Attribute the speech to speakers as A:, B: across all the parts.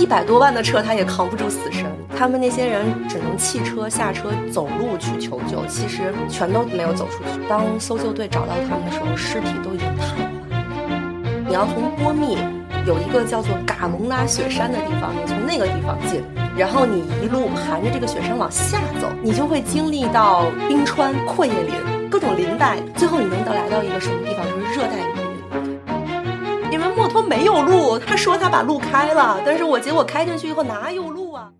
A: 一百多万的车，他也扛不住死神。他们那些人只能弃车下车走路去求救，其实全都没有走出去。当搜救队找到他们的时候，尸体都已经瘫痪。你要从波密有一个叫做嘎蒙拉雪山的地方，你从那个地方进，然后你一路盘着这个雪山往下走，你就会经历到冰川、阔叶林、各种林带，最后你能到来到一个什么地方，就是热带雨林。没有路，他说他把路开了，但是我结果开进去以后哪有路啊？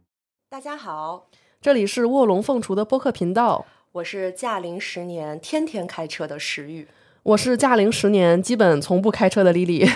A: 大家好，
B: 这里是卧龙凤雏的播客频道，
A: 我是驾龄十年天天开车的石玉，
B: 我是驾龄十年基本从不开车的丽丽。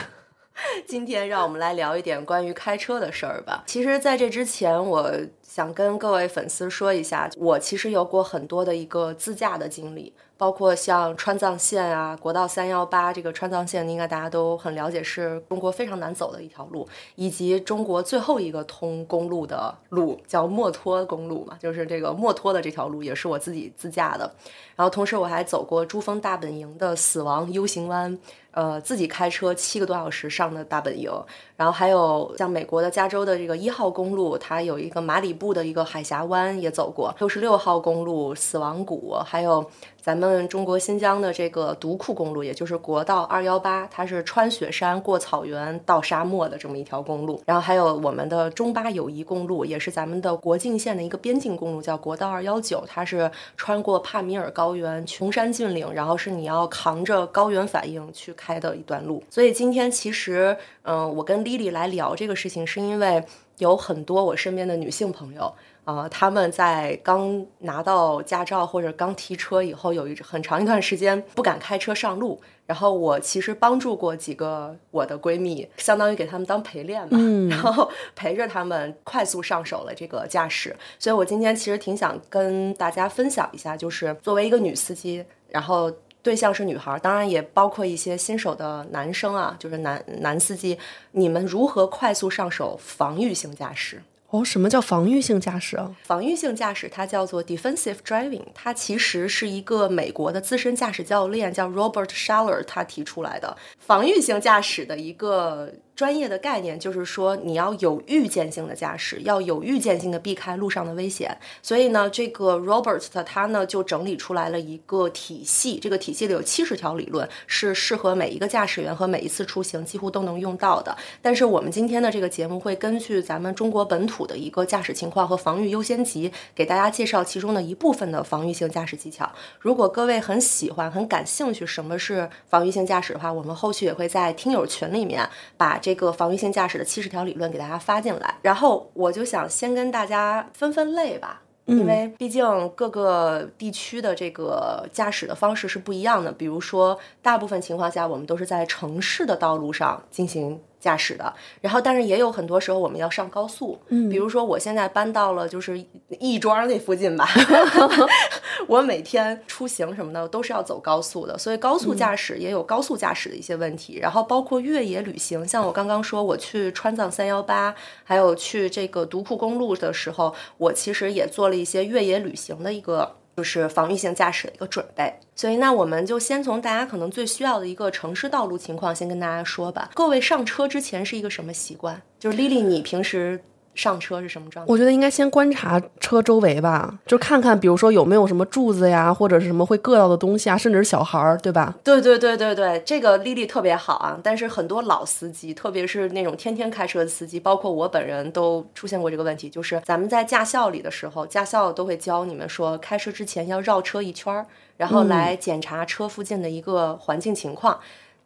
A: 今天让我们来聊一点关于开车的事儿吧。其实，在这之前，我想跟各位粉丝说一下，我其实有过很多的一个自驾的经历。包括像川藏线啊，国道三幺八这个川藏线，应该大家都很了解，是中国非常难走的一条路，以及中国最后一个通公路的路叫墨脱公路嘛，就是这个墨脱的这条路也是我自己自驾的。然后同时我还走过珠峰大本营的死亡 U 型弯，呃，自己开车七个多小时上的大本营。然后还有像美国的加州的这个一号公路，它有一个马里布的一个海峡湾也走过，六十六号公路死亡谷，还有。咱们中国新疆的这个独库公路，也就是国道二幺八，它是穿雪山、过草原、到沙漠的这么一条公路。然后还有我们的中巴友谊公路，也是咱们的国境线的一个边境公路，叫国道二幺九，它是穿过帕米尔高高原、穷山峻岭，然后是你要扛着高原反应去开的一段路。所以今天其实，嗯，我跟丽丽来聊这个事情，是因为有很多我身边的女性朋友。呃，他们在刚拿到驾照或者刚提车以后，有一很长一段时间不敢开车上路。然后我其实帮助过几个我的闺蜜，相当于给他们当陪练嘛，然后陪着他们快速上手了这个驾驶。所以我今天其实挺想跟大家分享一下，就是作为一个女司机，然后对象是女孩，当然也包括一些新手的男生啊，就是男男司机，你们如何快速上手防御性驾驶？
B: 哦，什么叫防御性驾驶啊？
A: 防御性驾驶它叫做 defensive driving，它其实是一个美国的资深驾驶教练叫 Robert Schaller 他提出来的防御性驾驶的一个。专业的概念就是说，你要有预见性的驾驶，要有预见性的避开路上的危险。所以呢，这个 Robert 他呢就整理出来了一个体系，这个体系里有七十条理论，是适合每一个驾驶员和每一次出行几乎都能用到的。但是我们今天的这个节目会根据咱们中国本土的一个驾驶情况和防御优先级，给大家介绍其中的一部分的防御性驾驶技巧。如果各位很喜欢、很感兴趣什么是防御性驾驶的话，我们后续也会在听友群里面把。这个防御性驾驶的七十条理论给大家发进来，然后我就想先跟大家分分类吧，因为毕竟各个地区的这个驾驶的方式是不一样的。比如说，大部分情况下我们都是在城市的道路上进行。驾驶的，然后但是也有很多时候我们要上高速，嗯，比如说我现在搬到了就是亦庄那附近吧，我每天出行什么的都是要走高速的，所以高速驾驶也有高速驾驶的一些问题，然后包括越野旅行，像我刚刚说我去川藏三幺八，还有去这个独库公路的时候，我其实也做了一些越野旅行的一个。就是防御性驾驶的一个准备，所以那我们就先从大家可能最需要的一个城市道路情况先跟大家说吧。各位上车之前是一个什么习惯？就是 Lily，你平时？上车是什么状态？
B: 我觉得应该先观察车周围吧，就看看，比如说有没有什么柱子呀，或者是什么会硌到的东西啊，甚至是小孩儿，对吧？
A: 对对对对对，这个丽丽特别好啊。但是很多老司机，特别是那种天天开车的司机，包括我本人都出现过这个问题，就是咱们在驾校里的时候，驾校都会教你们说，开车之前要绕车一圈儿，然后来检查车附近的一个环境情况。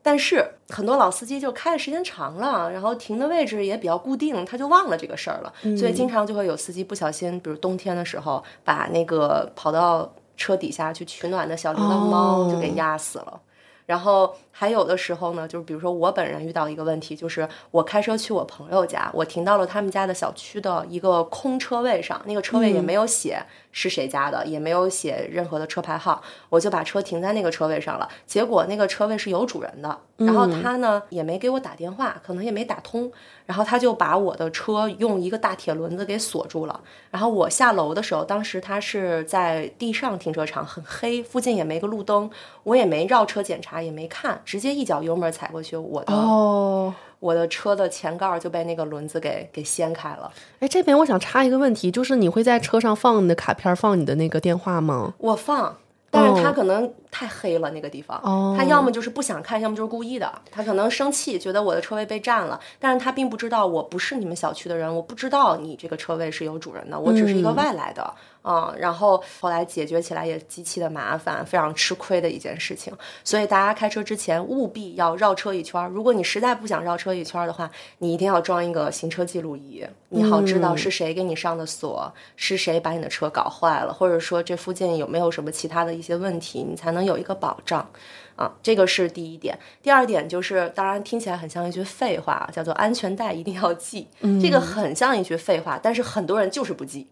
A: 但是很多老司机就开的时间长了，然后停的位置也比较固定，他就忘了这个事儿了。所以经常就会有司机不小心，比如冬天的时候，把那个跑到车底下去取暖的小流浪猫就给压死了。然后还有的时候呢，就是比如说我本人遇到一个问题，就是我开车去我朋友家，我停到了他们家的小区的一个空车位上，那个车位也没有写是谁家的，也没有写任何的车牌号，我就把车停在那个车位上了。结果那个车位是有主人的，然后他呢也没给我打电话，可能也没打通，然后他就把我的车用一个大铁轮子给锁住了。然后我下楼的时候，当时他是在地上停车场，很黑，附近也没个路灯，我也没绕车检查，也没看，直接一脚油门踩过去，我的、
B: 哦，
A: 我的车的前盖就被那个轮子给给掀开了。
B: 哎，这边我想插一个问题，就是你会在车上放你的卡片，放你的那个电话吗？
A: 我放，但是他可能太黑了那个地方，
B: 哦
A: 他要么就是不想看，要么就是故意的。他可能生气，觉得我的车位被占了，但是他并不知道我不是你们小区的人，我不知道你这个车位是有主人的，我只是一个外来的。嗯，然后后来解决起来也极其的麻烦，非常吃亏的一件事情。所以大家开车之前务必要绕车一圈儿。如果你实在不想绕车一圈儿的话，你一定要装一个行车记录仪，你好知道是谁给你上的锁，是谁把你的车搞坏了，或者说这附近有没有什么其他的一些问题，你才能有一个保障。啊，这个是第一点。第二点就是，当然听起来很像一句废话，叫做安全带一定要系。这个很像一句废话，但是很多人就是不系。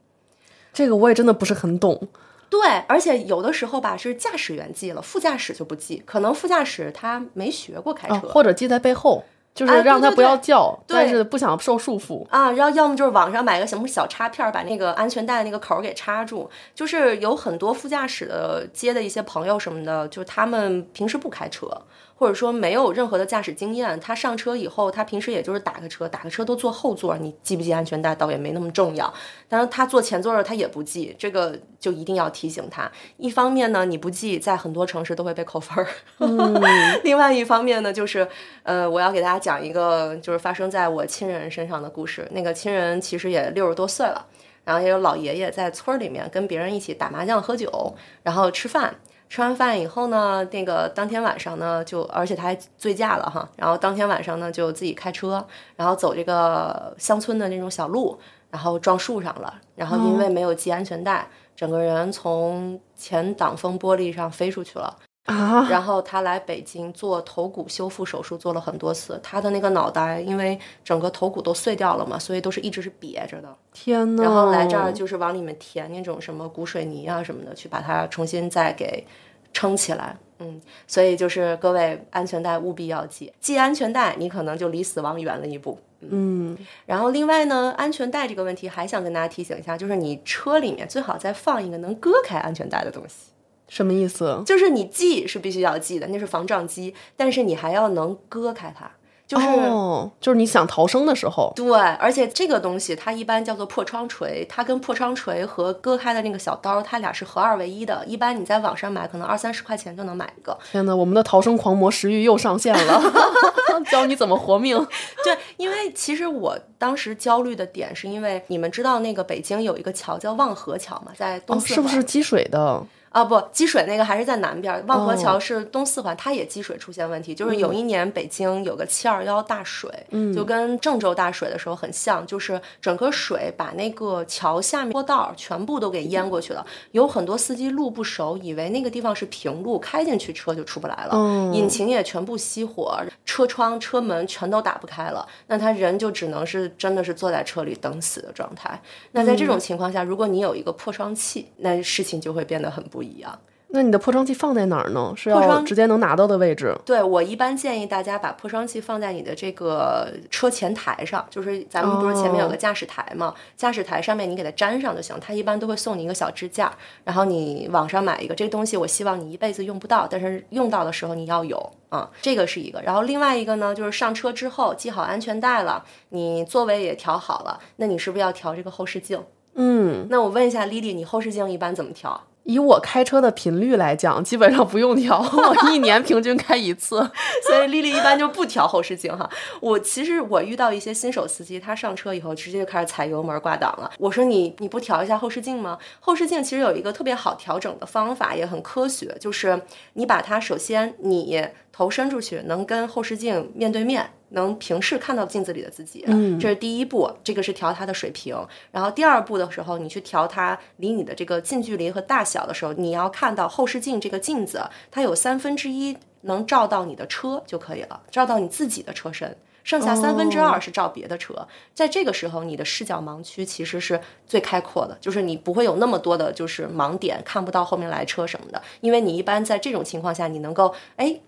B: 这个我也真的不是很懂。
A: 对，而且有的时候吧是驾驶员系了，副驾驶就不系，可能副驾驶他没学过开车，
B: 啊，或者系在背后，就是让他不要
A: 对
B: 叫，
A: 对
B: 但是不想受束缚。
A: 啊，然后要么就是网上买个什么小插片儿，把那个安全带那个口儿给插住。就是有很多副驾驶的接的一些朋友什么的，就是他们平时不开车，或者说没有任何的驾驶经验。他上车以后，他平时也就是打个车，打个车都坐后座，你系不系安全带倒也没那么重要。但是，他坐前座儿他也不系，这个就一定要提醒他。一方面呢，你不系，在很多城市都会被扣分儿。另外一方面呢，就是呃，我要给大家讲一个就是发生在我亲人身上的故事。那个亲人其实也六十多岁了，然后也有老爷爷在村儿里面跟别人一起打麻将、喝酒，然后吃饭。吃完饭以后呢，那个当天晚上呢，就而且他还醉驾了哈，然后当天晚上呢就自己开车，然后走这个乡村的那种小路，然后撞树上了，然后因为没有系安全带，整个人从前挡风玻璃上飞出去了。
B: 啊，
A: 然后他来北京做头骨修复手术，做了很多次。他的那个脑袋因为整个头骨都碎掉了嘛，所以都是一直是瘪着的。
B: 天呐！
A: 然后来这儿就是往里面填那种什么骨水泥啊什么的，去把它重新再给撑起来。嗯，所以就是各位安全带务必要系，系安全带，你可能就离死亡远了一步。
B: 嗯，
A: 然后另外呢，安全带这个问题还想跟大家提醒一下，就是你车里面最好再放一个能割开安全带的东西。
B: 什么意思？
A: 就是你系是必须要系的，那是防撞击，但是你还要能割开它，就是。
B: 哦，就是你想逃生的时候，
A: 对，而且这个东西它一般叫做破窗锤，它跟破窗锤和割开的那个小刀，它俩是合二为一的。一般你在网上买，可能二三十块钱就能买一个。
B: 天呐，我们的逃生狂魔食欲又上线了，教你怎么活命。
A: 对，因为其实我当时焦虑的点是因为你们知道那个北京有一个桥叫望河桥嘛，在东
B: 哦，
A: 四环。
B: 是不是积水的？
A: 啊，不，积水那个还是在南边儿，望河
B: 哦
A: 桥是东四环，它也积水出现问题。就是有一年北京有个七二幺大水，就跟郑州大水的时候很像，就是整个水把那个桥下面坡道全部都给淹过去了。有很多司机路不熟，以为那个地方是平路，开进去车就出不来了，
B: 嗯
A: 引擎也全部熄火，车窗、车门全都打不开了。那他人就只能是真的是坐在车里等死的状态。那在这种情况下，如果你有一个破窗器，那事情就会变得很不一样。
B: 那你的破窗器放在哪儿呢？是要直接能拿到的位置？
A: 对我一般建议大家把破窗器放在你的这个车前台上，就是咱们不是前面有个驾驶台嘛，驾驶台上面你给它粘上就行。它一般都会送你一个小支架，然后你网上买一个。这个东西我希望你一辈子用不到，但是用到的时候你要有啊、这个是一个。然后另外一个呢，就是上车之后系好安全带了，你座位也调好了，那你是不是要调这个后视镜？
B: 嗯，
A: 那我问一下丽丽，你后视镜一般怎么调？
B: 以我开车的频率来讲，基本上不用调，我 一年平均开一次。
A: 所以丽丽一般就不调后视镜哈。我其实我遇到一些新手司机，他上车以后直接就开始踩油门挂档了。我说你你不调一下后视镜吗？后视镜其实有一个特别好调整的方法，也很科学，就是你把它首先你头伸出去，能跟后视镜面对面。能平视看到镜子里的自己，
B: 嗯
A: 这是第一步，这个是调它的水平。然后第二步的时候，你去调它离你的这个近距离和大小的时候，你要看到后视镜这个镜子，它有三分之一能照到你的车就可以了，照到你自己的车身。剩下三分之二是照别的车，在这个时候，你的视角盲区其实是最开阔的，就是你不会有那么多的，就是盲点，看不到后面来车什么的，因为你一般在这种情况下，你能够哎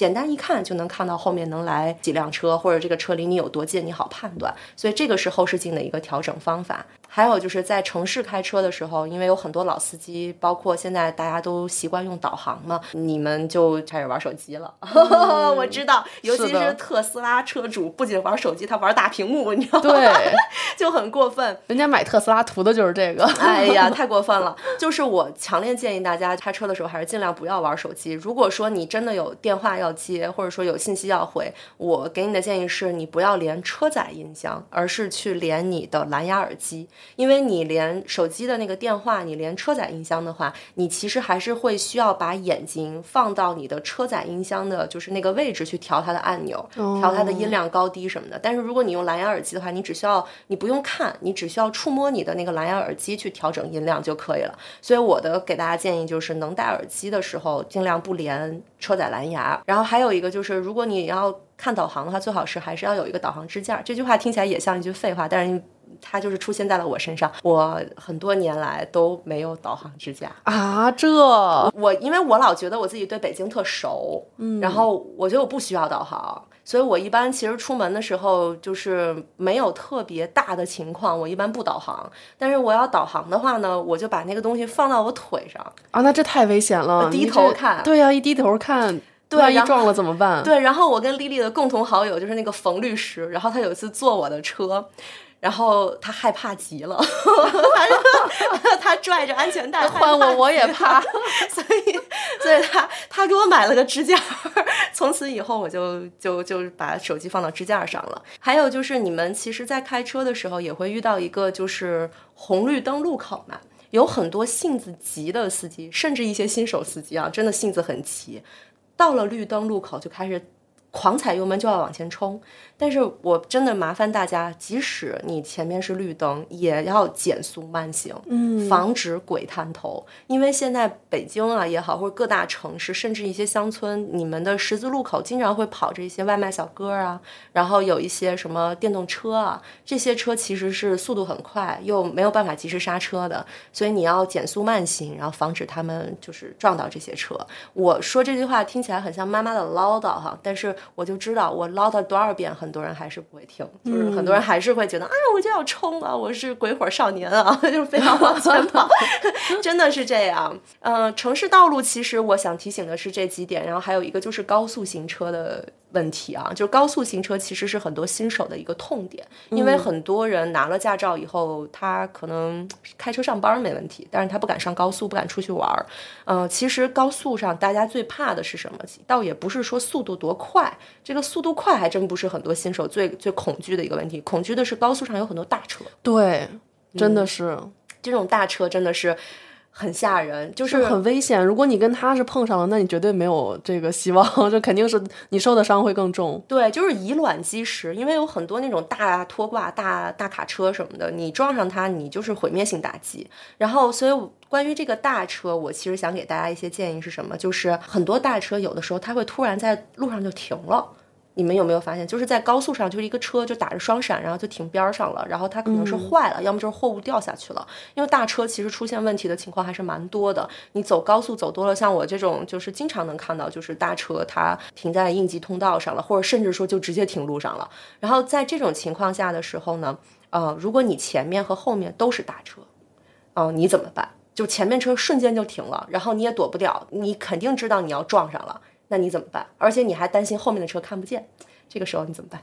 A: 简单一看就能看到后面能来几辆车，或者这个车离你有多近，你好判断。所以这个是后视镜的一个调整方法。还有就是在城市开车的时候，因为有很多老司机，包括现在大家都习惯用导航嘛，你们就开始玩手机了。我知道，尤其是特斯拉车主，不仅玩手机，他玩大屏幕，你知道吗？
B: 对，
A: 就很过分。
B: 人家买特斯拉图的就是这个。
A: 哎呀，太过分了！就是我强烈建议大家开车的时候还是尽量不要玩手机。如果说你真的有电话要接，或者说有信息要回，我给你的建议是你不要连车载音箱，而是去连你的蓝牙耳机。因为你连手机的那个电话，你连车载音箱的话，你其实还是会需要把眼睛放到你的车载音箱的，就是那个位置去调它的按钮，调它的音量高低什么的。但是如果你用蓝牙耳机的话，你只需要你不用看，你只需要触摸你的那个蓝牙耳机去调整音量就可以了。所以我的给大家建议就是，能戴耳机的时候尽量不连车载蓝牙。然后还有一个就是，如果你要看导航的话，最好是还是要有一个导航支架。这句话听起来也像一句废话，但是。它就是出现在了我身上，我很多年来都没有导航支架
B: 啊！这
A: 我因为我老觉得我自己对北京特熟，嗯，然后我觉得我不需要导航，所以我一般其实出门的时候就是没有特别大的情况，我一般不导航。但是我要导航的话呢，我就把那个东西放到我腿上
B: 啊，那这太危险了！
A: 低头看，
B: 对呀，一低头看，
A: 对，
B: 一撞了怎么办？
A: 对，然后我跟丽丽的共同好友就是那个冯律师，然后他有一次坐我的车。然后他害怕极了，他他拽着安全带，
B: 换我我也怕，
A: 所以所以他他给我买了个支架，从此以后我就就就把手机放到支架上了。还有就是你们其实，在开车的时候也会遇到一个就是红绿灯路口嘛，有很多性子急的司机，甚至一些新手司机啊，真的性子很急，到了绿灯路口就开始狂踩油门就要往前冲。但是我真的麻烦大家，即使你前面是绿灯，也要减速慢行，嗯，防止鬼探头。因为现在北京啊也好，或者各大城市，甚至一些乡村，你们的十字路口经常会跑着一些外卖小哥啊，然后有一些什么电动车啊，这些车其实是速度很快，又没有办法及时刹车的，所以你要减速慢行，然后防止他们就是撞到这些车。我说这句话听起来很像妈妈的唠叨哈，但是我就知道我唠叨多少遍很。多人还是不会听，就是很多人还是会觉得，哎，我就要冲啊，我是鬼火少年啊，就是非常往前跑，真的是这样。嗯，城市道路其实我想提醒的是这几点，然后还有一个就是高速行车的。问题啊，就是高速行车其实是很多新手的一个痛点，因为很多人拿了驾照以后，他可能开车上班没问题，但是他不敢上高速，不敢出去玩儿。嗯，其实高速上大家最怕的是什么？倒也不是说速度多快，这个速度快还真不是很多新手最最恐惧的一个问题，恐惧的是高速上有很多大车。
B: 对，真的是
A: 这种大车真的是。很吓人，就是
B: 很危险。如果你跟他是碰上了，那你绝对没有这个希望，这肯定是你受的伤会更重。
A: 对，就是以卵击石，因为有很多那种大拖挂、大大卡车什么的，你撞上它，你就是毁灭性打击。然后，所以关于这个大车，我其实想给大家一些建议是什么？就是很多大车有的时候它会突然在路上就停了。你们有没有发现，就是在高速上，就是一个车就打着双闪，然后就停边上了，然后它可能是坏了，要么就是货物掉下去了。因为大车其实出现问题的情况还是蛮多的。你走高速走多了，像我这种就是经常能看到，就是大车它停在应急通道上了，或者甚至说就直接停路上了。然后在这种情况下的时候呢，呃，如果你前面和后面都是大车，嗯，你怎么办？就前面车瞬间就停了，然后你也躲不掉，你肯定知道你要撞上了。那你怎么办？而且你还担心后面的车看不见，这个时候你怎么办？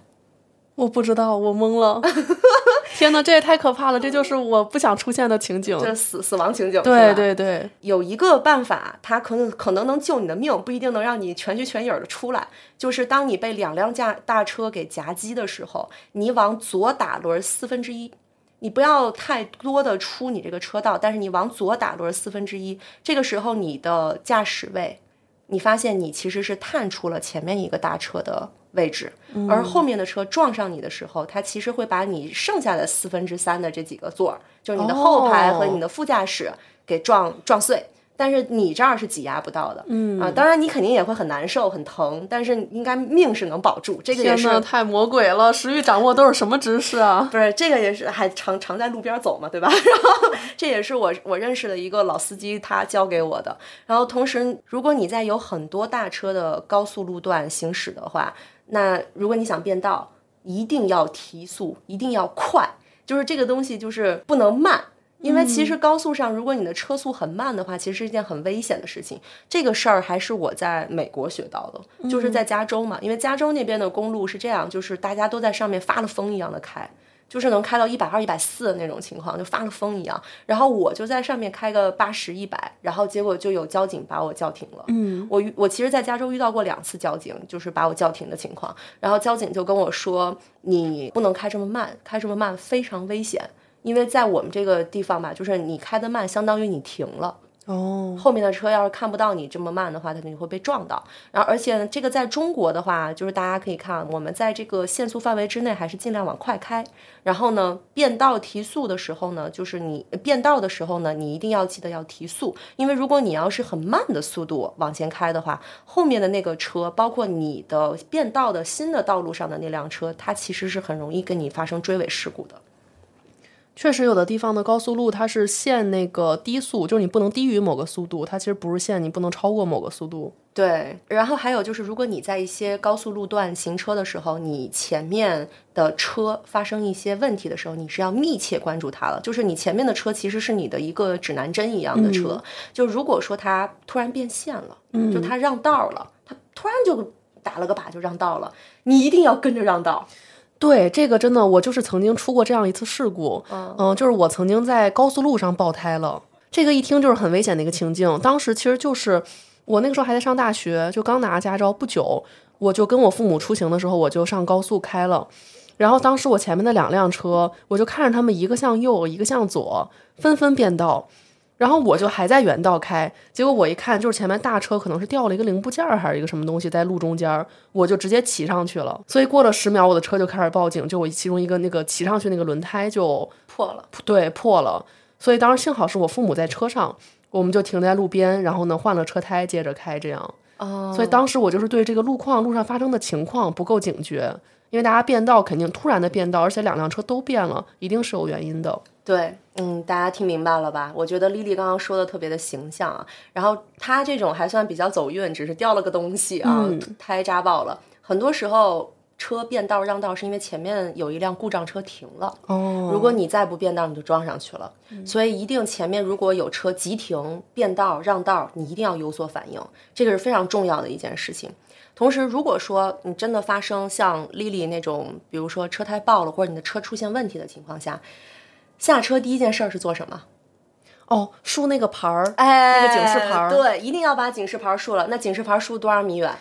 B: 我不知道，我懵了。天哪，这也太可怕了！这就是我不想出现的情景，
A: 这死死亡情景。
B: 对对对，
A: 有一个办法，它可能可能能救你的命，不一定能让你全虚全影的出来。就是当你被两辆驾大车给夹击的时候，你往左打轮四分之一，你不要太多的出你这个车道，但是你往左打轮四分之一，这个时候你的驾驶位。你发现你其实是探出了前面一个大车的位置，而后面的车撞上你的时候，它其实会把你剩下的四分之三的这几个座儿，就是你的后排和你的副驾驶给撞撞碎。但是你这儿是挤压不到的，嗯啊，当然你肯定也会很难受、很疼，但是应该命是能保住。这个也是，
B: 太魔鬼了！食欲掌握都是什么知识啊？
A: 不是这个也是还常常在路边走嘛，对吧？然后这也是我我认识的一个老司机他教给我的。然后同时，如果你在有很多大车的高速路段行驶的话，那如果你想变道，一定要提速，一定要快，就是这个东西就是不能慢。因为其实高速上，如果你的车速很慢的话，其实是一件很危险的事情。这个事儿还是我在美国学到的，就是在加州嘛。因为加州那边的公路是这样，就是大家都在上面发了疯一样的开，就是能开到一百二、一百四的那种情况，就发了疯一样。然后我就在上面开个八十、一百，然后结果就有交警把我叫停了。嗯，我我其实，在加州遇到过两次交警，就是把我叫停的情况。然后交警就跟我说：“你不能开这么慢，开这么慢非常危险。”因为在我们这个地方吧，就是你开的慢，相当于你停了。
B: 哦，
A: 后面的车要是看不到你这么慢的话，它肯定会被撞到。然后，而且呢，这个在中国的话，就是大家可以看，我们在这个限速范围之内，还是尽量往快开。然后呢，变道提速的时候呢，就是你变道的时候呢，你一定要记得要提速，因为如果你要是很慢的速度往前开的话，后面的那个车，包括你的变道的新的道路上的那辆车，它其实是很容易跟你发生追尾事故的。
B: 确实，有的地方的高速路它是限那个低速，就是你不能低于某个速度，它其实不是限你不能超过某个速度。
A: 对，然后还有就是，如果你在一些高速路段行车的时候，你前面的车发生一些问题的时候，你是要密切关注它了。就是你前面的车其实是你的一个指南针一样的车，就如果说它突然变线了，就它让道了，它突然就打了个靶就让道了，你一定要跟着让道。
B: 对，这个真的，我就是曾经出过这样一次事故，嗯，就是我曾经在高速路上爆胎了。这个一听就是很危险的一个情境。当时其实就是我那个时候还在上大学，就刚拿驾照不久，我就跟我父母出行的时候，我就上高速开了。然后当时我前面的两辆车，我就看着他们一个向右，一个向左，纷纷变道。然后我就还在原道开，结果我一看，就是前面大车可能是掉了一个零部件儿还是一个什么东西在路中间，我就直接骑上去了。所以过了十秒，我的车就开始报警，就我其中一个那个骑上去那个轮胎就
A: 破了，
B: 对，破了。所以当时幸好是我父母在车上，我们就停在路边，然后呢换了车胎接着开，这样。
A: 哦。
B: 所以当时我就是对这个路况、路上发生的情况不够警觉，因为大家变道肯定突然的变道，而且两辆车都变了，一定是有原因的。
A: 对，嗯，大家听明白了吧？我觉得丽丽刚刚说的特别的形象啊。然后她这种还算比较走运，只是掉了个东西啊，胎扎爆了。很多时候车变道让道是因为前面有一辆故障车停了。
B: 哦，
A: 如果你再不变道，你就撞上去了。所以一定前面如果有车急停、变道、让道，你一定要有所反应，这个是非常重要的一件事情。同时，如果说你真的发生像丽丽那种，比如说车胎爆了或者你的车出现问题的情况下，下车第一件事儿是做什么？
B: 哦，竖那个牌儿，
A: 哎，
B: 那个警示牌儿，
A: 对，一定要把警示牌儿竖了。那警示牌儿竖多少米远？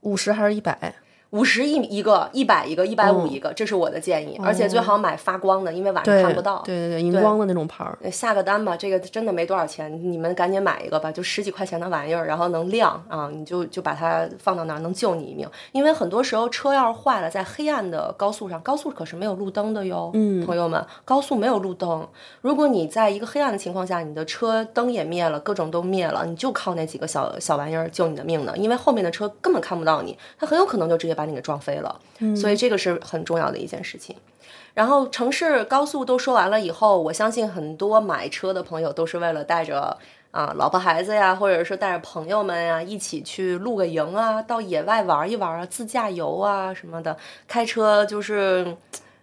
B: 五十还是一百？
A: 五十一一个，一百一个，一百五一个，这是我的建议。而且最好买发光的，因为晚上看不到。
B: 对对对，荧光的那种牌儿。
A: 下个单吧，这个真的没多少钱，你们赶紧买一个吧，就十几块钱的玩意儿，然后能亮啊，你就就把它放到那儿，能救你一命。因为很多时候车要是坏了，在黑暗的高速上，高速可是没有路灯的哟。
B: 嗯，
A: 朋友们，高速没有路灯。如果你在一个黑暗的情况下，你的车灯也灭了，各种都灭了，你就靠那几个小小玩意儿救你的命呢。因为后面的车根本看不到你，他很有可能就直接把你给撞飞了。所以这个是很重要的一件事情。然后城市高速都说完了以后，我相信很多买车的朋友都是为了带着啊老婆孩子呀，或者是带着朋友们呀一起去露个营啊，到野外玩一玩啊，自驾游啊什么的。开车就是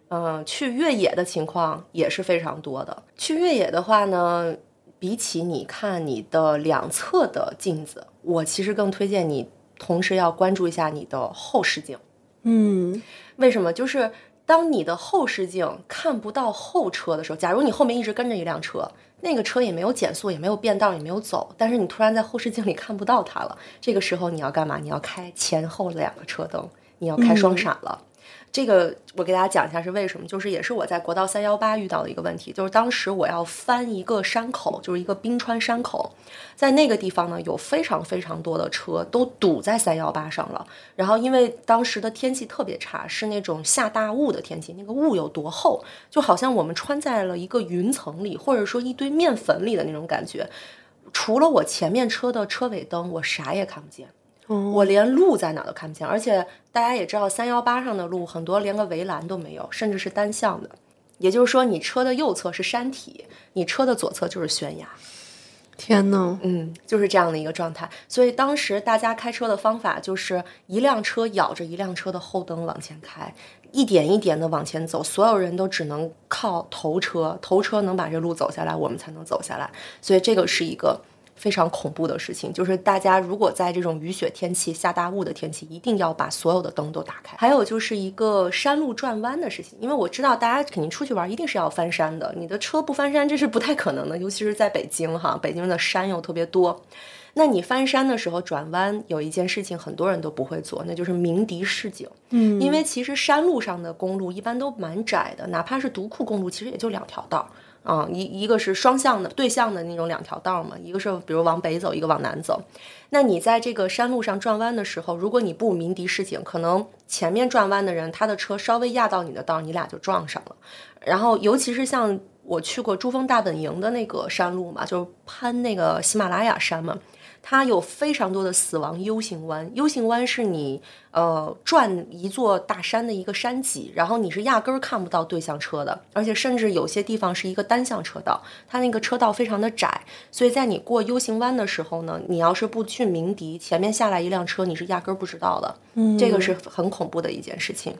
A: 嗯去越野的情况也是非常多的。去越野的话呢，比起你看你的两侧的镜子，我其实更推荐你同时要关注一下你的后视镜。
B: 嗯，
A: 为什么？就是当你的后视镜看不到后车的时候，假如你后面一直跟着一辆车，那个车也没有减速，也没有变道，也没有走，但是你突然在后视镜里看不到它了，这个时候你要干嘛？你要开前后两个车灯，你要开双闪了。这个我给大家讲一下是为什么，就是也是我在国道三幺八遇到的一个问题，就是当时我要翻一个山口，就是一个冰川山口，在那个地方呢有非常非常多的车都堵在三幺八上了，然后因为当时的天气特别差，是那种下大雾的天气，那个雾有多厚，就好像我们穿在了一个云层里，或者说一堆面粉里的那种感觉。除了我前面车的车尾灯，我啥也看不见。
B: 哦
A: 我连路在哪都看不见，而且大家也知道，三幺八上的路很多连个围栏都没有，甚至是单向的。也就是说，你车的右侧是山体，你车的左侧就是悬崖。
B: 天呐，
A: 嗯，就是这样的一个状态。所以当时大家开车的方法就是一辆车咬着一辆车的后灯往前开，一点一点的往前走，所有人都只能靠头车，头车能把这路走下来，我们才能走下来。所以这个是一个。非常恐怖的事情，就是大家如果在这种雨雪天气、下大雾的天气，一定要把所有的灯都打开。还有就是一个山路转弯的事情，因为我知道大家肯定出去玩一定是要翻山的，你的车不翻山这是不太可能的，尤其是在北京哈，北京的山又特别多。那你翻山的时候转弯，有一件事情很多人都不会做，那就是鸣笛示警。
B: 嗯，
A: 因为其实山路上的公路一般都蛮窄的，哪怕是独库公路，其实也就两条道。啊、一一个是双向的对向的那种两条道嘛，一个是比如往北走，一个往南走。那你在这个山路上转弯的时候，如果你不鸣笛示警，可能前面转弯的人他的车稍微压到你的道，你俩就撞上了。然后尤其是像我去过珠峰大本营的那个山路嘛，就是攀那个喜马拉雅山嘛，它有非常多的死亡 U 型弯。U 型弯是你呃转一座大山的一个山脊，然后你是压根儿看不到对向车的，而且甚至有些地方是一个单向车道，它那个车道非常的窄，所以在你过 U 型弯的时候呢，你要是不去鸣笛，前面下来一辆车，你是压根儿不知道的。
B: 嗯
A: 这个是很恐怖的一件事情。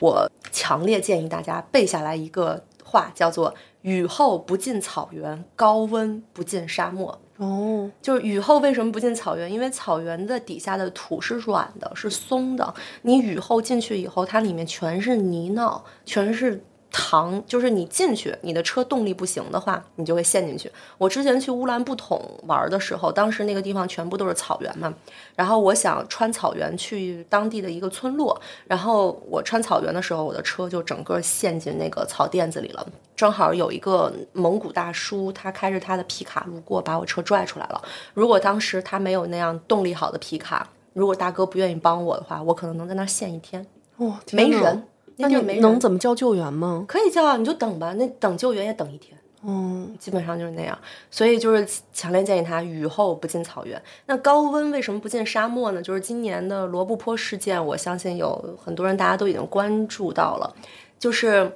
A: 我强烈建议大家背下来一个话，叫做“雨后不进草原，高温不进沙漠”。
B: 哦，
A: 就是雨后为什么不进草原？因为草原的底下的土是软的，是松的。你雨后进去以后，它里面全是泥淖，全是糖。就是你进去，你的车动力不行的话，你就会陷进去。我之前去乌兰布统玩的时候，当时那个地方全部都是草原嘛，然后我想穿草原去当地的一个村落，然后我穿草原的时候，我的车就整个陷进那个草甸子里了。正好有一个蒙古大叔，他开着他的皮卡路过，把我车拽出来了。如果当时他没有那样动力好的皮卡，如果大哥不愿意帮我的话，我可能能在那儿陷一天，
B: 哇，天呐
A: 没人。
B: 那
A: 就没
B: 能怎么叫救援吗？
A: 可以叫啊，你就等吧，那等救援也等一天。
B: 嗯，
A: 基本上就是那样，所以就是强烈建议他雨后不进草原。那高温为什么不进沙漠呢？就是今年的罗布泊事件，我相信有很多人大家都已经关注到了，就是。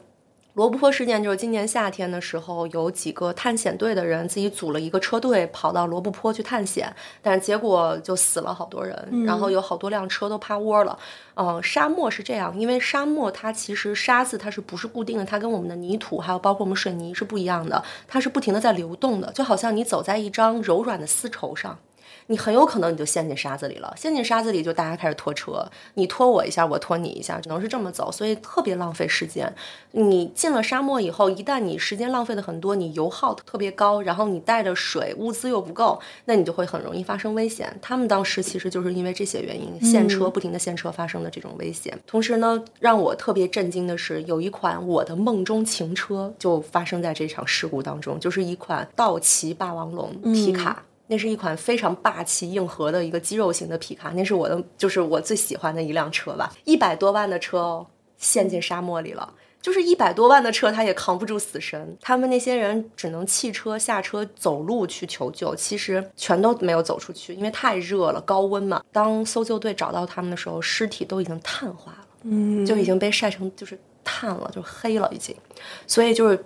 A: 罗布泊事件就是今年夏天的时候，有几个探险队的人自己组了一个车队跑到罗布泊去探险，但是结果就死了好多人，然后有好多辆车都趴窝了。嗯、沙漠是这样，因为沙漠它其实沙子它是不是固定的，它跟我们的泥土还有包括我们水泥是不一样的，它是不停的在流动的，就好像你走在一张柔软的丝绸上。你很有可能你就陷进沙子里了，陷进沙子里就大家开始拖车，你拖我一下，我拖你一下，只能是这么走，所以特别浪费时间。你进了沙漠以后，一旦你时间浪费的很多，你油耗特别高，然后你带着水，物资又不够，那你就会很容易发生危险。他们当时其实就是因为这些原因，陷车不停的陷车发生的这种危险。同时呢，让我特别震惊的是，有一款我的梦中情车就发生在这场事故当中，就是一款道奇霸王龙皮卡。那是一款非常霸气硬核的一个肌肉型的皮卡，那是我的，就是我最喜欢的一辆车吧。一百多万的车哦，陷进沙漠里了。就是一百多万的车，他也扛不住死神。他们那些人只能弃车下车走路去求救，其实全都没有走出去，因为太热了，高温嘛。当搜救队找到他们的时候，尸体都已经碳化了，
B: 嗯，
A: 就已经被晒成就是碳了，就黑了已经。所以就是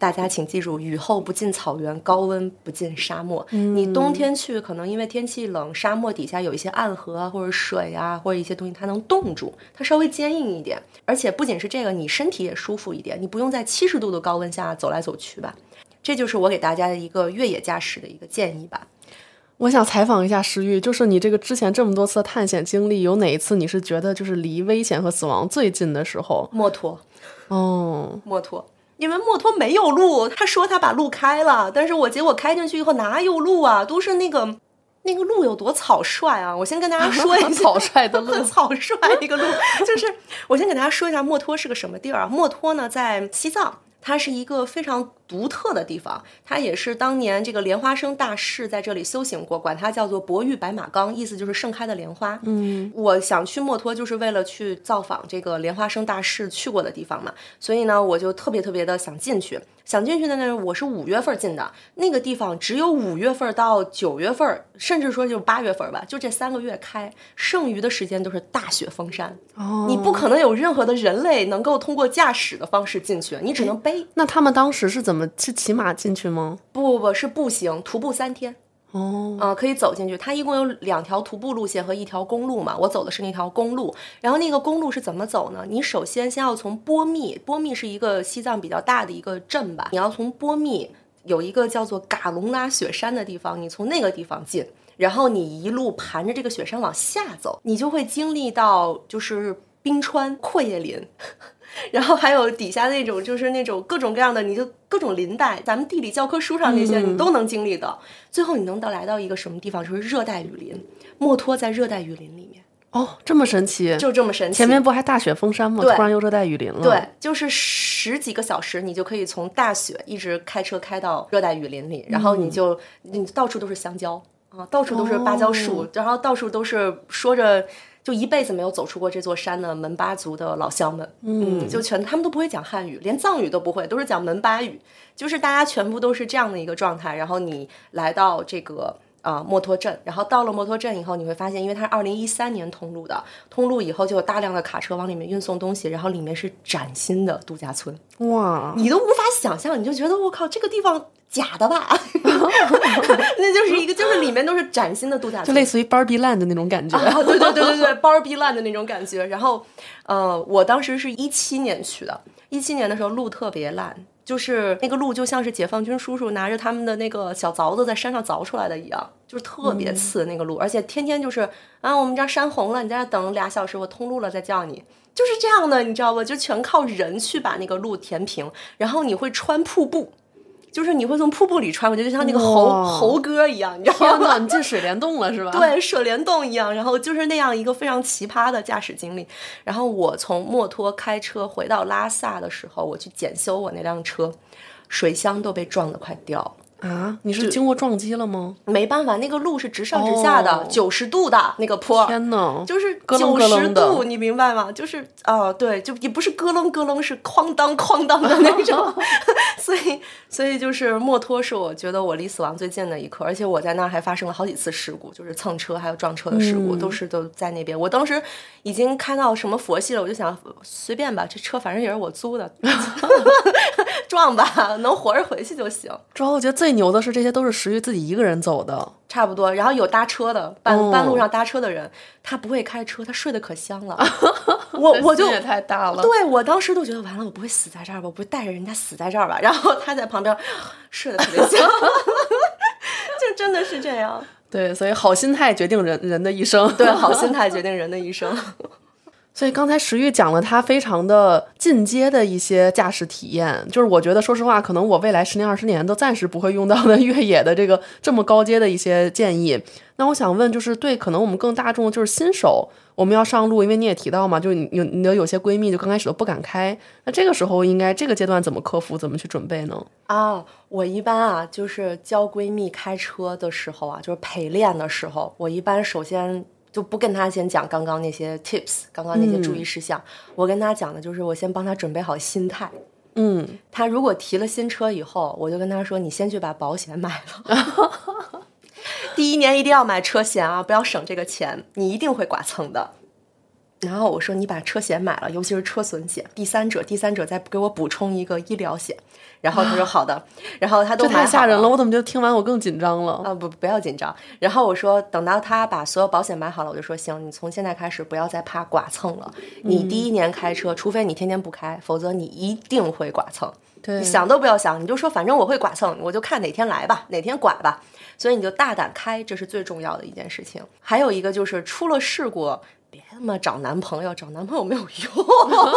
A: 大家请记住，雨后不进草原，高温不进沙漠。你冬天去，可能因为天气冷，沙漠底下有一些暗河啊，或者水啊，或者一些东西，它能冻住，它稍微坚硬一点。而且不仅是这个，你身体也舒服一点，你不用在七十度的高温下走来走去吧。这就是我给大家的一个越野驾驶的一个建议吧。
B: 我想采访一下石玉，就是你这个之前这么多次的探险经历，有哪一次你是觉得就是离危险和死亡最近的时候？
A: 摩托，
B: 哦，
A: 摩托，因为墨脱没有路，他说他把路开了，但是我结果开进去以后哪有路啊？都是那个那个路有多草率啊！我先跟大家说一下，
B: 草率的路
A: 很草率一个路，就是我先给大家说一下墨脱是个什么地儿啊？墨脱呢，在西藏。它是一个非常独特的地方，它也是当年这个莲花生大士在这里修行过，管它叫做博玉白马冈，意思就是盛开的莲花。嗯，我想去墨脱就是为了去造访这个莲花生大士去过的地方嘛，所以呢，我就特别特别的想进去。想进去的呢，我是五月份进的，那个地方只有五月份到九月份，甚至说就八月份吧，就这三个月开，剩余的时间都是大雪封山。
B: 哦，
A: 你不可能有任何的人类能够通过驾驶的方式进去，你只能背。
B: 那他们当时是怎么是骑马进去吗？
A: 不不不是步行，徒步三天。
B: 哦，
A: 啊，可以走进去。它一共有两条徒步路线和一条公路嘛。我走的是那条公路。然后那个公路是怎么走呢？你首先先要从波密，波密是一个西藏比较大的一个镇吧。你要从波密有一个叫做嘎隆拉雪山的地方，你从那个地方进，然后你一路盘着这个雪山往下走，你就会经历到就是冰川、阔叶林。然后还有底下那种，就是那种各种各样的，你就各种林带，咱们地理教科书上那些你都能经历到。最后你能到来到一个什么地方？就是热带雨林，墨脱在热带雨林里面。
B: 哦，这么神奇，
A: 就这么神奇。
B: 前面不还大雪封山吗？
A: 对，
B: 突然又热带雨林了。
A: 对，就是十几个小时，你就可以从大雪一直开车开到热带雨林里，然后你就你到处都是香蕉啊，到处都是芭蕉树，然后到处都是说着。就一辈子没有走出过这座山的门巴族的老乡们，嗯，就全他们都不会讲汉语，连藏语都不会，都是讲门巴语，就是大家全部都是这样的一个状态。然后你来到这个呃墨脱镇，然后到了墨脱镇以后，你会发现，因为它是二零一三年通路的，通路以后就有大量的卡车往里面运送东西，然后里面是崭新的度假村，
B: 哇，
A: 你都无法想象，你就觉得我靠，这个地方。假的吧 那就是一个，就是里面都是崭新的度假村，
B: 就类似于 Barbie Land 的那种感觉。
A: 对对对对对，Barbie Land 的那种感觉。然后，呃，我当时是一七年去的，一七年的时候路特别烂，就是那个路就像是解放军叔叔拿着他们的那个小凿子在山上凿出来的一样，就是特别次那个路，而且天天就是啊，我们这儿山红了，你在这等俩小时，我通路了再叫你，就是这样的，你知道吧？就全靠人去把那个路填平，然后你会穿瀑布。就是你会从瀑布里穿过去，就像那个猴猴哥一样，你知道吗？
B: 你进水帘洞了是吧？
A: 对，水帘洞一样，然后就是那样一个非常奇葩的驾驶经历。然后我从墨脱开车回到拉萨的时候，我去检修我那辆车，水箱都被撞得快掉了。
B: 啊！你是经过撞击了吗？
A: 没办法，那个路是直上直下的，九十度的那个坡。
B: 天呐，
A: 就是九十度，你明白吗？就是啊，对，就也不是咯楞咯楞，是哐当哐当的那种。所以，所以就是墨脱是我觉得我离死亡最近的一刻，而且我在那儿还发生了好几次事故，就是蹭车还有撞车的事故，都是都在那边。我当时已经开到什么佛系了，我就想随便吧，这车反正也是我租的，撞吧，能活着回去就行。
B: 主要我觉得最。最牛的是，这些都是石玉自己一个人走的，
A: 差不多。然后有搭车的，半半路上搭车的人，他不会开车，他睡得可香了。我我就
B: 也太大了。
A: 对我当时都觉得完了，我不会死在这儿吧？我不会带着人家死在这儿吧？然后他在旁边睡得特别香，就真的是这样。
B: 对，所以好心态决定人人的一生。
A: 对，好心态决定人的一生。
B: 所以刚才石玉讲了他非常的进阶的一些驾驶体验，就是我觉得说实话，可能我未来十年二十年都暂时不会用到的越野的这个这么高阶的一些建议。那我想问，就是对可能我们更大众就是新手，我们要上路，因为你也提到嘛，就是有你的有些闺蜜就刚开始都不敢开，那这个时候应该这个阶段怎么克服，怎么去准备呢？
A: 啊，我一般啊就是教闺蜜开车的时候啊，就是陪练的时候，我一般首先。就不跟他先讲刚刚那些 tips，刚刚那些注意事项。我跟他讲的就是，我先帮他准备好心态。
B: 嗯，
A: 他如果提了新车以后，我就跟他说：“你先去把保险买了，第一年一定要买车险啊，不要省这个钱，你一定会剐蹭的。”然后我说：“你把车险买了，尤其是车损险，第三者，第三者再给我补充一个医疗险。”然后他说好的，然后他都
B: 太吓人了，我怎么就听完我更紧张了？
A: 啊不不要紧张。然后我说等到他把所有保险买好了，我就说行，你从现在开始不要再怕剐蹭了。你第一年开车，除非你天天不开，否则你一定会剐蹭。
B: 对，
A: 想都不要想，你就说反正我会剐蹭，我就看哪天来吧，哪天剐吧。所以你就大胆开，这是最重要的一件事情。还有一个就是出了事故。别他妈找男朋友，找男朋友没有用，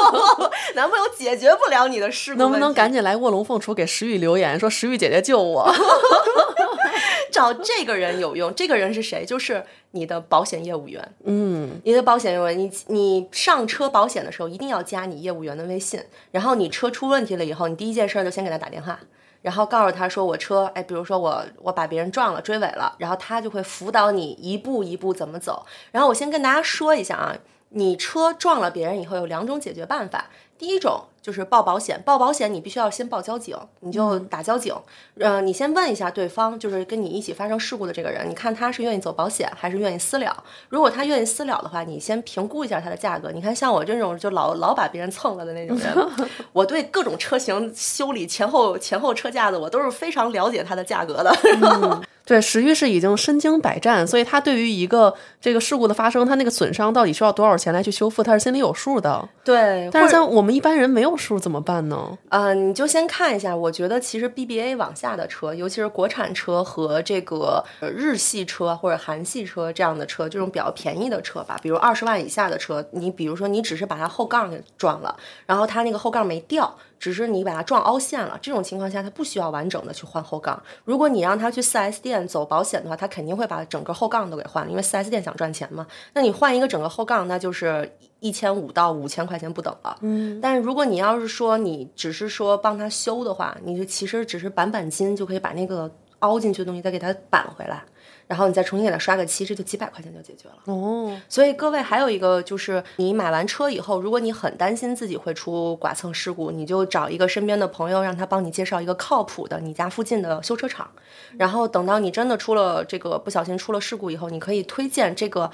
A: 男朋友解决不了你的事。
B: 能不能赶紧来卧龙凤雏给石玉留言，说石玉姐姐救我？
A: 找这个人有用，这个人是谁？就是你的保险业务员。
B: 嗯，
A: 你的保险业务员，你你上车保险的时候一定要加你业务员的微信，然后你车出问题了以后，你第一件事就先给他打电话。然后告诉他说我车，哎，比如说我我把别人撞了，追尾了，然后他就会辅导你一步一步怎么走。然后我先跟大家说一下啊，你车撞了别人以后有两种解决办法，第一种。就是报保险，报保险你必须要先报交警，你就打交警。呃，你先问一下对方，就是跟你一起发生事故的这个人，你看他是愿意走保险还是愿意私了？如果他愿意私了的话，你先评估一下他的价格。你看像我这种就老老把别人蹭了的那种人，我对各种车型修理前后前后车架子我都是非常了解它的价格的。
B: 对，石玉是已经身经百战，所以他对于一个这个事故的发生，他那个损伤到底需要多少钱来去修复，他是心里有数的。
A: 对，
B: 但是像我们一般人没有数怎么办呢？
A: 呃，你就先看一下，我觉得其实 BBA 往下的车，尤其是国产车和这个日系车或者韩系车这样的车，这种比较便宜的车吧，比如二十万以下的车，你比如说你只是把它后杠给撞了，然后它那个后杠没掉。只是你把它撞凹陷了，这种情况下，它不需要完整的去换后杠。如果你让他去 4S 店走保险的话，他肯定会把整个后杠都给换了，因为 4S 店想赚钱嘛。那你换一个整个后杠，那就是一千五到五千块钱不等了。嗯。但是如果你要是说你只是说帮他修的话，你就其实只是板钣金就可以把那个凹进去的东西再给它板回来。然后你再重新给它刷个漆，这就几百块钱就解决了。哦，所以各位还有一个就是，你买完车以后，如果你很担心自己会出剐蹭事故，你就找一个身边的朋友，让他帮你介绍一个靠谱的你家附近的修车厂。然后等到你真的出了这个不小心出了事故以后，你可以推荐这个。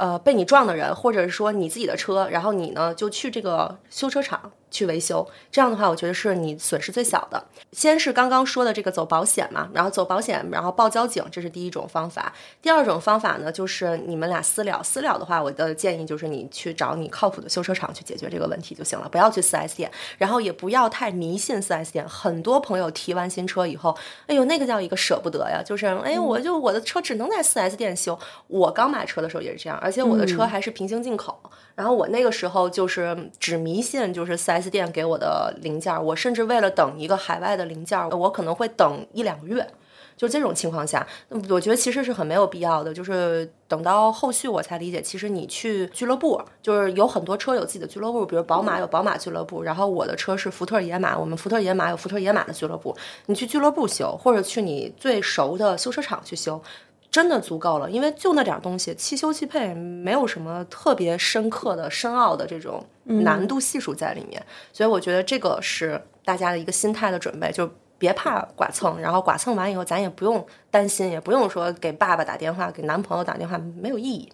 A: 呃，被你撞的人，或者是说你自己的车，然后你呢就去这个修车厂去维修，这样的话，我觉得是你损失最小的。先是刚刚说的这个走保险嘛，然后走保险，然后报交警，这是第一种方法。第二种方法呢，就是你们俩私了。私了的话，我的建议就是你去找你靠谱的修车厂去解决这个问题就行了，不要去 4S 店，然后也不要太迷信 4S 店。很多朋友提完新车以后，哎呦，那个叫一个舍不得呀，就是哎，我就我的车只能在 4S 店修。我刚买车的时候也是这样。而且我的车还是平行进口，然后我那个时候就是只迷信就是 4S s 店给我的零件，我甚至为了等一个海外的零件，我可能会等一两个月。就这种情况下，我觉得其实是很没有必要的。就是等到后续我才理解，其实你去俱乐部，就是有很多车有自己的俱乐部，比如宝马有宝马俱乐部，然后我的车是福特野马，我们福特野马有福特野马的俱乐部，你去俱乐部修，或者去你最熟的修车厂去修。真的足够了，因为就那点东西，汽修汽配没有什么特别深刻的、深奥的这种难度系数在里面，所以我觉得这个是大家的一个心态的准备，就别怕剐蹭，然后剐蹭完以后，咱也不用担心，也不用说给爸爸打电话、给男朋友打电话，没有意义。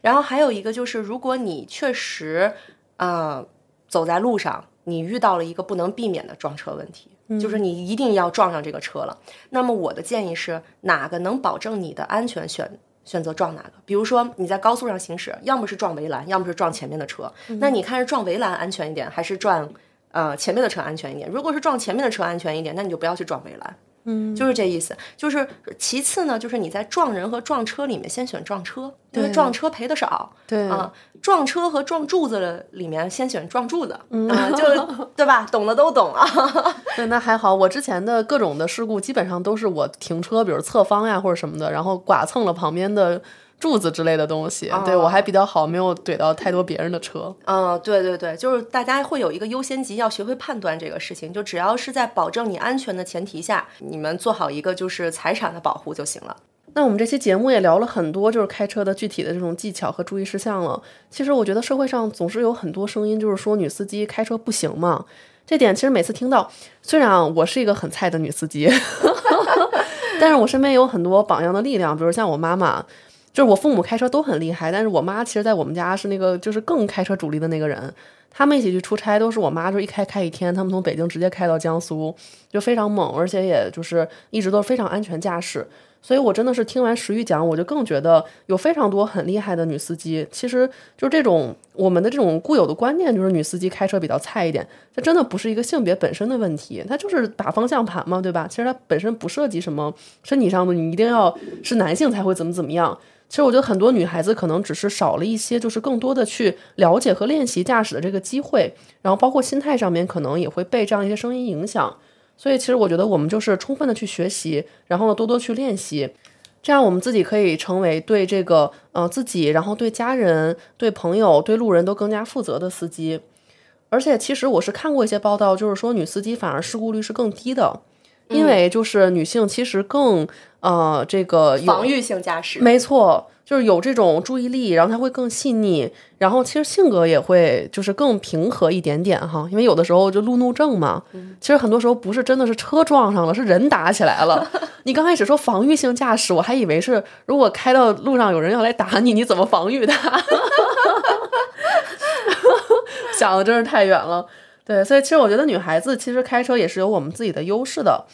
A: 然后还有一个就是，如果你确实啊走在路上，你遇到了一个不能避免的撞车问题。就是你一定要撞上这个车了。那么我的建议是，哪个能保证你的安全，选选择撞哪个。比如说你在高速上行驶，要么是撞围栏，要么是撞前面的车。那你看是撞围栏安全一点，还是撞呃前面的车安全一点？如果是撞前面的车安全一点，那你就不要去撞围栏。嗯，就是这意思。就是其次呢，就是你在撞人和撞车里面，先选撞车，因为撞车赔的少。
B: 对
A: 啊，撞车和撞柱子里面，先选撞柱子。啊，就 对吧？懂的都懂啊。
B: 对，那还好。我之前的各种的事故，基本上都是我停车，比如侧方呀或者什么的，然后剐蹭了旁边的。柱子之类的东西，对我还比较好，没有怼到太多别人的车。
A: 嗯，对对对，就是大家会有一个优先级，要学会判断这个事情。就只要是在保证你安全的前提下，你们做好一个就是财产的保护就行了。
B: 那我们这期节目也聊了很多，就是开车的具体的这种技巧和注意事项了。其实我觉得社会上总是有很多声音，就是说女司机开车不行嘛。这点其实每次听到，虽然我是一个很菜的女司机，但是我身边有很多榜样的力量，比如像我妈妈。就是我父母开车都很厉害，但是我妈其实，在我们家是那个就是更开车主力的那个人。他们一起去出差，都是我妈就一开开一天，他们从北京直接开到江苏，就非常猛，而且也就是一直都是非常安全驾驶。所以我真的是听完石玉讲，我就更觉得有非常多很厉害的女司机。其实就这种我们的这种固有的观念，就是女司机开车比较菜一点，这真的不是一个性别本身的问题，它就是打方向盘嘛，对吧？其实它本身不涉及什么身体上的，你一定要是男性才会怎么怎么样。其实我觉得很多女孩子可能只是少了一些，就是更多的去了解和练习驾驶的这个机会，然后包括心态上面可能也会被这样一些声音影响。所以其实我觉得我们就是充分的去学习，然后呢多多去练习，这样我们自己可以成为对这个呃自己，然后对家人、对朋友、对路人都更加负责的司机。而且其实我是看过一些报道，就是说女司机反而事故率是更低的。因为就是女性其实更呃这个
A: 防御性驾驶，
B: 没错。就是有这种注意力，然后她会更细腻，然后其实性格也会就是更平和一点点哈，因为有的时候就路怒症嘛，其实很多时候不是真的是车撞上了，是人打起来了。你刚开始说防御性驾驶，我还以为是如果开到路上有人要来打你，你怎么防御他？想的真是太远了。对，所以其实我觉得女孩子其实开车也是有我们自己的优势的，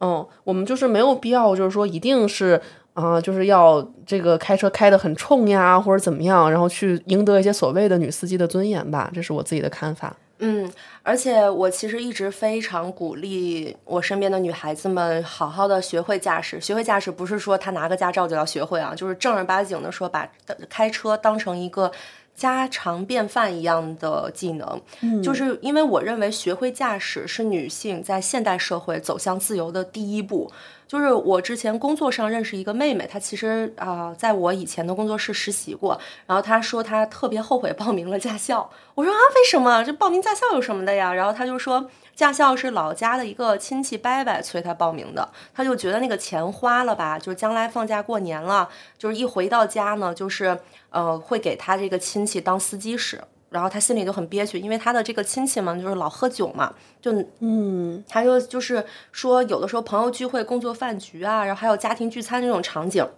B: 嗯，我们就是没有必要就是说一定是。啊，就是要这个开车开得很冲呀，或者怎么样，然后去赢得一些所谓的女司机的尊严吧，这是我自己的看法。
A: 嗯，而且我其实一直非常鼓励我身边的女孩子们好好的学会驾驶。学会驾驶不是说她拿个驾照就要学会啊，就是正儿八经的说把开车当成一个家常便饭一样的技能。嗯，就是因为我认为学会驾驶是女性在现代社会走向自由的第一步。就是我之前工作上认识一个妹妹，她其实啊，在我以前的工作室实习过。然后她说她特别后悔报名了驾校。我说啊，为什么？这报名驾校有什么的呀？然后她就说，驾校是老家的一个亲戚伯伯催他报名的。他就觉得那个钱花了吧，就是将来放假过年了，就是一回到家呢，就是呃，会给他这个亲戚当司机使。然后他心里就很憋屈，因为他的这个亲戚们，就是老喝酒嘛，就嗯，他就就是说，有的时候朋友聚会、工作饭局啊，然后还有家庭聚餐这种场景，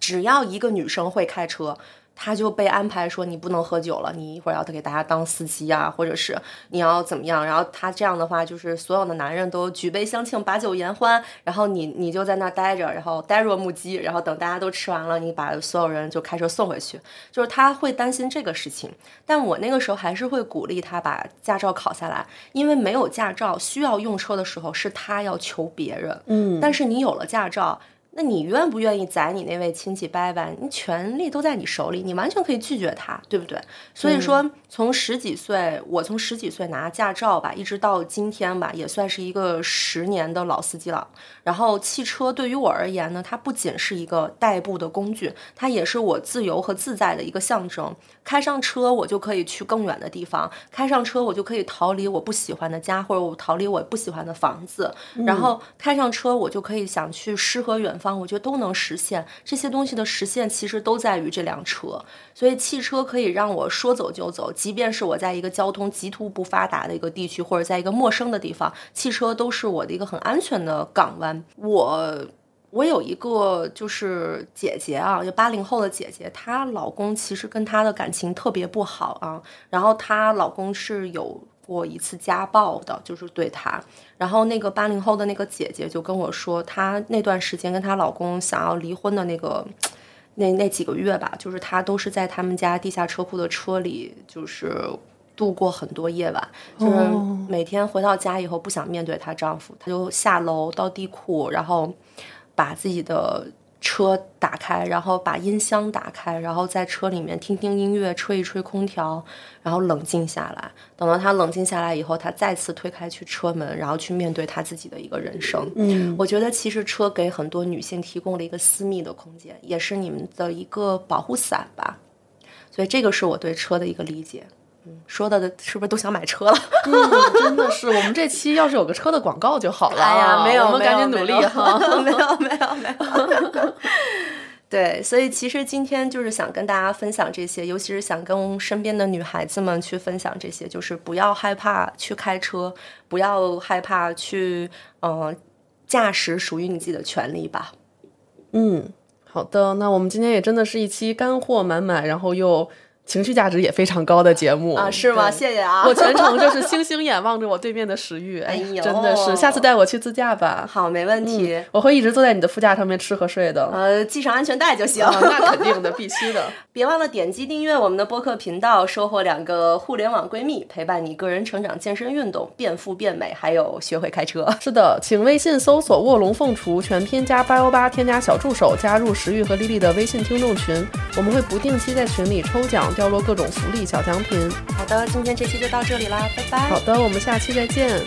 A: 只要一个女生会开车。他就被安排说你不能喝酒了，你一会儿要给大家当司机啊，或者是你要怎么样？然后他这样的话，就是所有的男人都举杯相庆，把酒言欢，然后你你就在那待着，然后呆若木鸡，然后等大家都吃完了，你把所有人就开车送回去。就是他会担心这个事情，但我那个时候还是会鼓励他把驾照考下来，因为没有驾照需要用车的时候是他要求别人，嗯，但是你有了驾照。那你愿不愿意宰你那位亲戚伯伯？你权利都在你手里，你完全可以拒绝他，对不对？所以说，从十几岁，我从十几岁拿驾照吧，一直到今天吧，也算是一个十年的老司机了。然后，汽车对于我而言呢，它不仅是一个代步的工具，它也是我自由和自在的一个象征。开上车，我就可以去更远的地方；开上车，我就可以逃离我不喜欢的家，或者我逃离我不喜欢的房子。然后，开上车，我就可以想去诗和远方。我觉得都能实现这些东西的实现，其实都在于这辆车。所以汽车可以让我说走就走，即便是我在一个交通极度不发达的一个地区，或者在一个陌生的地方，汽车都是我的一个很安全的港湾。我我有一个就是姐姐啊，就八零后的姐姐，她老公其实跟她的感情特别不好啊，然后她老公是有。过一次家暴的，就是对她。然后那个八零后的那个姐姐就跟我说，她那段时间跟她老公想要离婚的那个那那几个月吧，就是她都是在他们家地下车库的车里，就是度过很多夜晚。就是每天回到家以后不想面对她丈夫，她就下楼到地库，然后把自己的。车打开，然后把音箱打开，然后在车里面听听音乐，吹一吹空调，然后冷静下来。等到他冷静下来以后，他再次推开去车门，然后去面对他自己的一个人生。嗯，我觉得其实车给很多女性提供了一个私密的空间，也是你们的一个保护伞吧。所以这个是我对车的一个理解。说的是不是都想买车了？
B: 真的是，我们这期要是有个车的广告就好了。哎
A: 呀，没有，
B: 我们赶紧努力哈！
A: 没有，没有，没有。对，所以其实今天就是想跟大家分享这些，尤其是想跟身边的女孩子们去分享这些，就是不要害怕去开车，不要害怕去嗯驾驶属于你自己的权利吧。
B: 嗯，好的，那我们今天也真的是一期干货满满，然后又。情绪价值也非常高的节目
A: 啊，是吗？谢谢啊！
B: 我全程就是星星眼望着我对面的石玉，哎呦，真的是，下次带我去自驾吧。
A: 好，没问题，
B: 我会一直坐在你的副驾上面吃和睡的。
A: 呃，系上安全带就行。
B: 那肯定的，必须的。
A: 别忘了点击订阅我们的播客频道，收获两个互联网闺蜜，陪伴你个人成长、健身运动、变富变美，还有学会开车。
B: 是的，请微信搜索“卧龙凤雏”，全拼加八幺八，添加小助手，加入石玉和丽丽的微信听众群，我们会不定期在群里抽奖，掉落各种福利。小奖品，
A: 好的，今天这期就到这里啦，拜拜。
B: 好的，我们下期再见。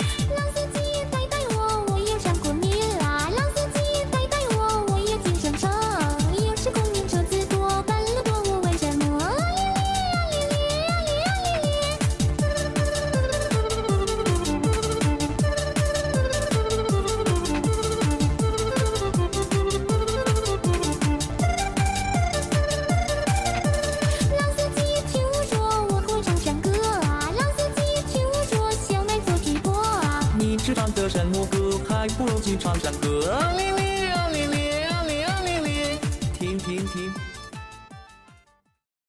C: 不如去唱山歌。